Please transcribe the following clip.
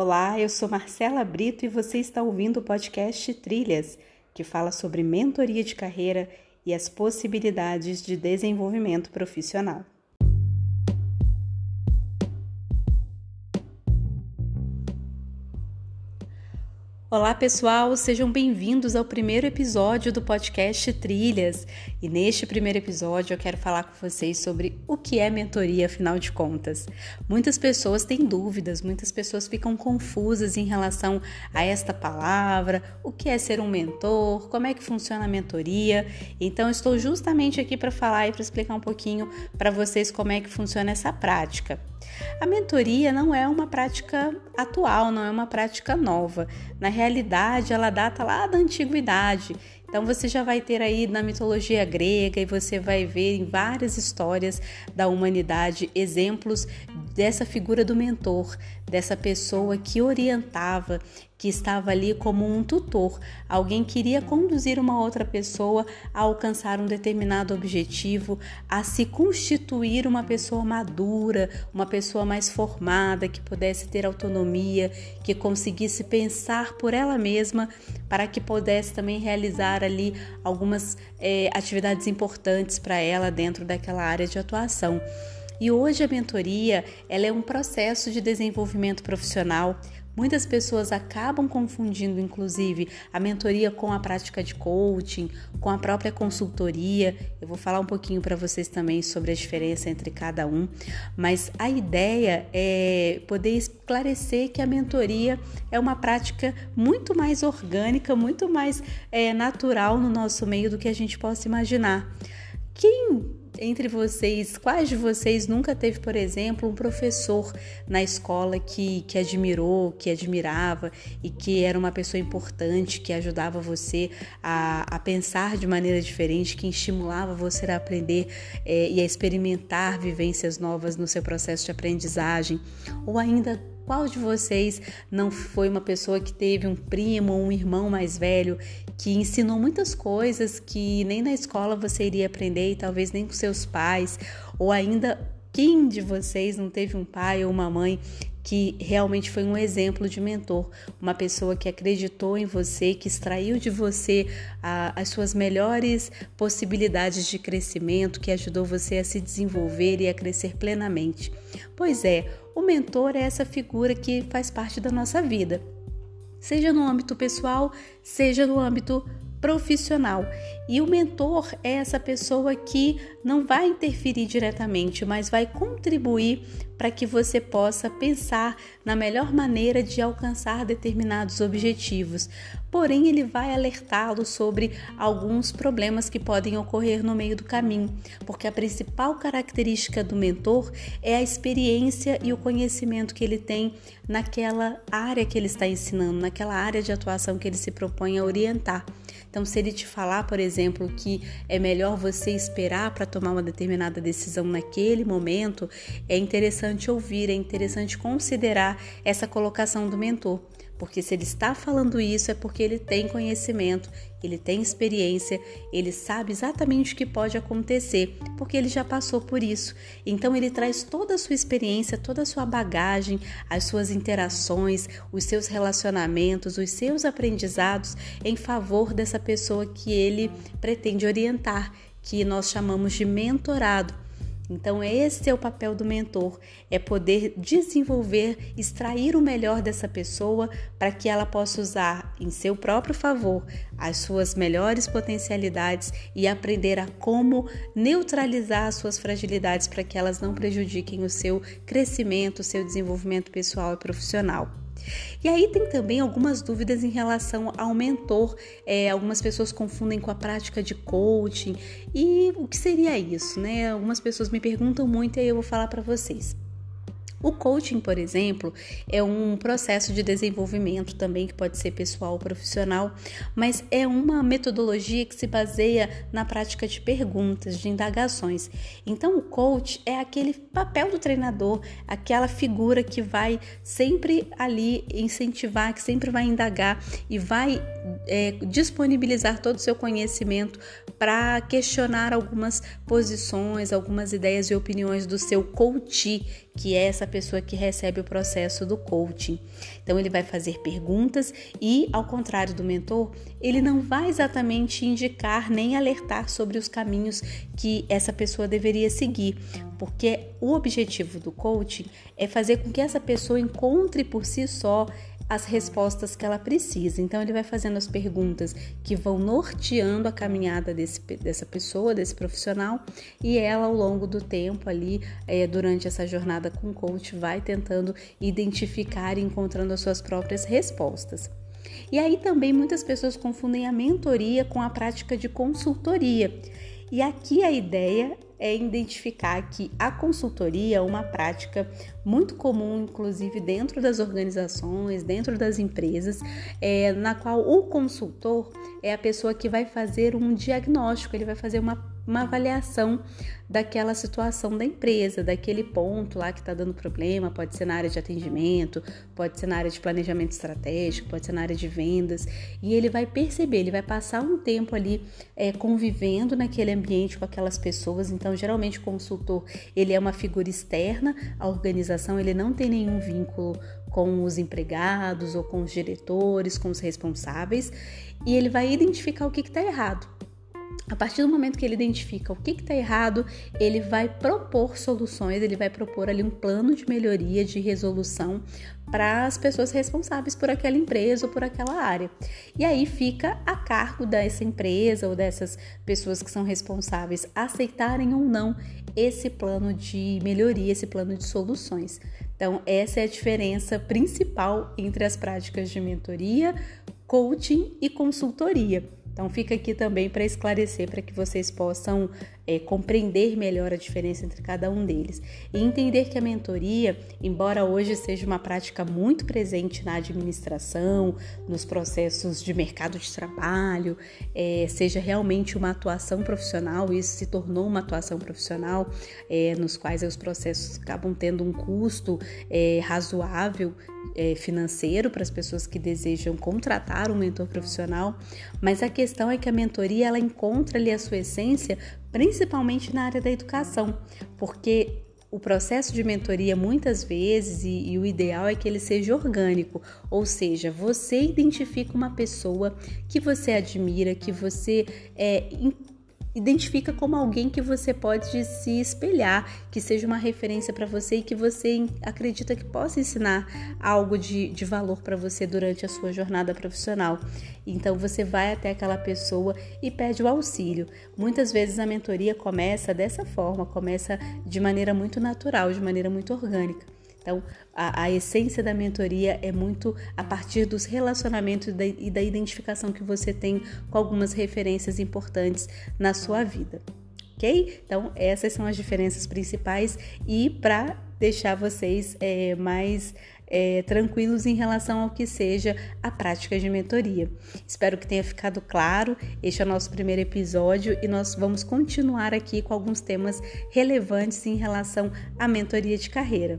Olá, eu sou Marcela Brito e você está ouvindo o podcast Trilhas, que fala sobre mentoria de carreira e as possibilidades de desenvolvimento profissional. Olá, pessoal, sejam bem-vindos ao primeiro episódio do podcast Trilhas. E neste primeiro episódio eu quero falar com vocês sobre o que é mentoria, afinal de contas. Muitas pessoas têm dúvidas, muitas pessoas ficam confusas em relação a esta palavra, o que é ser um mentor, como é que funciona a mentoria. Então, estou justamente aqui para falar e para explicar um pouquinho para vocês como é que funciona essa prática. A mentoria não é uma prática atual, não é uma prática nova. Na realidade, ela data lá da antiguidade. Então você já vai ter aí na mitologia grega e você vai ver em várias histórias da humanidade exemplos dessa figura do mentor, dessa pessoa que orientava, que estava ali como um tutor. Alguém queria conduzir uma outra pessoa a alcançar um determinado objetivo, a se constituir uma pessoa madura, uma pessoa mais formada, que pudesse ter autonomia, que conseguisse pensar por ela mesma, para que pudesse também realizar ali algumas é, atividades importantes para ela dentro daquela área de atuação. E hoje a mentoria ela é um processo de desenvolvimento profissional. Muitas pessoas acabam confundindo, inclusive, a mentoria com a prática de coaching, com a própria consultoria. Eu vou falar um pouquinho para vocês também sobre a diferença entre cada um, mas a ideia é poder esclarecer que a mentoria é uma prática muito mais orgânica, muito mais é, natural no nosso meio do que a gente possa imaginar. Quem entre vocês, quais de vocês nunca teve, por exemplo, um professor na escola que, que admirou, que admirava e que era uma pessoa importante, que ajudava você a, a pensar de maneira diferente, que estimulava você a aprender é, e a experimentar vivências novas no seu processo de aprendizagem? Ou ainda qual de vocês não foi uma pessoa que teve um primo ou um irmão mais velho que ensinou muitas coisas que nem na escola você iria aprender e talvez nem com seus pais? Ou ainda, quem de vocês não teve um pai ou uma mãe que realmente foi um exemplo de mentor, uma pessoa que acreditou em você, que extraiu de você a, as suas melhores possibilidades de crescimento, que ajudou você a se desenvolver e a crescer plenamente. Pois é, o mentor é essa figura que faz parte da nossa vida, seja no âmbito pessoal, seja no âmbito profissional. E o mentor é essa pessoa que não vai interferir diretamente, mas vai contribuir para que você possa pensar na melhor maneira de alcançar determinados objetivos. Porém, ele vai alertá-lo sobre alguns problemas que podem ocorrer no meio do caminho, porque a principal característica do mentor é a experiência e o conhecimento que ele tem naquela área que ele está ensinando, naquela área de atuação que ele se propõe a orientar. Então, se ele te falar, por exemplo, que é melhor você esperar para tomar uma determinada decisão naquele momento, é interessante ouvir, é interessante considerar essa colocação do mentor. Porque se ele está falando isso é porque ele tem conhecimento, ele tem experiência, ele sabe exatamente o que pode acontecer, porque ele já passou por isso. Então ele traz toda a sua experiência, toda a sua bagagem, as suas interações, os seus relacionamentos, os seus aprendizados em favor dessa pessoa que ele pretende orientar, que nós chamamos de mentorado. Então, esse é o papel do mentor: é poder desenvolver, extrair o melhor dessa pessoa para que ela possa usar em seu próprio favor as suas melhores potencialidades e aprender a como neutralizar as suas fragilidades para que elas não prejudiquem o seu crescimento, o seu desenvolvimento pessoal e profissional. E aí tem também algumas dúvidas em relação ao mentor. É, algumas pessoas confundem com a prática de coaching. E o que seria isso, né? Algumas pessoas me perguntam muito e aí eu vou falar para vocês. O coaching, por exemplo, é um processo de desenvolvimento também que pode ser pessoal ou profissional, mas é uma metodologia que se baseia na prática de perguntas, de indagações. Então, o coach é aquele papel do treinador, aquela figura que vai sempre ali incentivar, que sempre vai indagar e vai é, disponibilizar todo o seu conhecimento para questionar algumas posições, algumas ideias e opiniões do seu coach que é essa pessoa que recebe o processo do coaching. Então ele vai fazer perguntas e, ao contrário do mentor, ele não vai exatamente indicar nem alertar sobre os caminhos que essa pessoa deveria seguir, porque o objetivo do coaching é fazer com que essa pessoa encontre por si só as respostas que ela precisa. Então, ele vai fazendo as perguntas que vão norteando a caminhada desse, dessa pessoa, desse profissional, e ela, ao longo do tempo, ali, é, durante essa jornada com o coach, vai tentando identificar e encontrando as suas próprias respostas. E aí também muitas pessoas confundem a mentoria com a prática de consultoria. E aqui a ideia é identificar que a consultoria é uma prática muito comum, inclusive dentro das organizações, dentro das empresas, é, na qual o consultor é a pessoa que vai fazer um diagnóstico, ele vai fazer uma uma avaliação daquela situação da empresa, daquele ponto lá que está dando problema. Pode ser na área de atendimento, pode ser na área de planejamento estratégico, pode ser na área de vendas. E ele vai perceber, ele vai passar um tempo ali é, convivendo naquele ambiente com aquelas pessoas. Então, geralmente, o consultor ele é uma figura externa à organização, ele não tem nenhum vínculo com os empregados ou com os diretores, com os responsáveis, e ele vai identificar o que está errado. A partir do momento que ele identifica o que está errado, ele vai propor soluções, ele vai propor ali um plano de melhoria, de resolução para as pessoas responsáveis por aquela empresa ou por aquela área. E aí fica a cargo dessa empresa ou dessas pessoas que são responsáveis aceitarem ou não esse plano de melhoria, esse plano de soluções. Então, essa é a diferença principal entre as práticas de mentoria, coaching e consultoria. Então fica aqui também para esclarecer, para que vocês possam é, compreender melhor a diferença entre cada um deles. E entender que a mentoria, embora hoje seja uma prática muito presente na administração, nos processos de mercado de trabalho, é, seja realmente uma atuação profissional, isso se tornou uma atuação profissional, é, nos quais os processos acabam tendo um custo é, razoável é, financeiro para as pessoas que desejam contratar um mentor profissional, mas a questão é que a mentoria ela encontra ali a sua essência principalmente na área da educação, porque o processo de mentoria muitas vezes e, e, o ideal é que ele seja orgânico, ou seja, você identifica uma pessoa que você admira, que você é, identifica como alguém que você pode se espelhar, que seja uma referência para você e que você acredita que possa ensinar algo de, de valor para você durante a sua jornada profissional. Então você vai até aquela pessoa e pede o auxílio. Muitas vezes a mentoria começa dessa forma, começa de maneira muito natural, de maneira muito orgânica. Então, a, a, essência da mentoria é muito a partir dos relacionamentos e da, identificação que você tem com algumas referências importantes na sua vida. Ok? Então, essas são as diferenças principais e para deixar vocês é, mais é, tranquilos em relação ao que seja a prática de mentoria. Espero que tenha ficado claro. Este é o nosso primeiro episódio e nós vamos continuar aqui com alguns temas relevantes em relação à mentoria de carreira.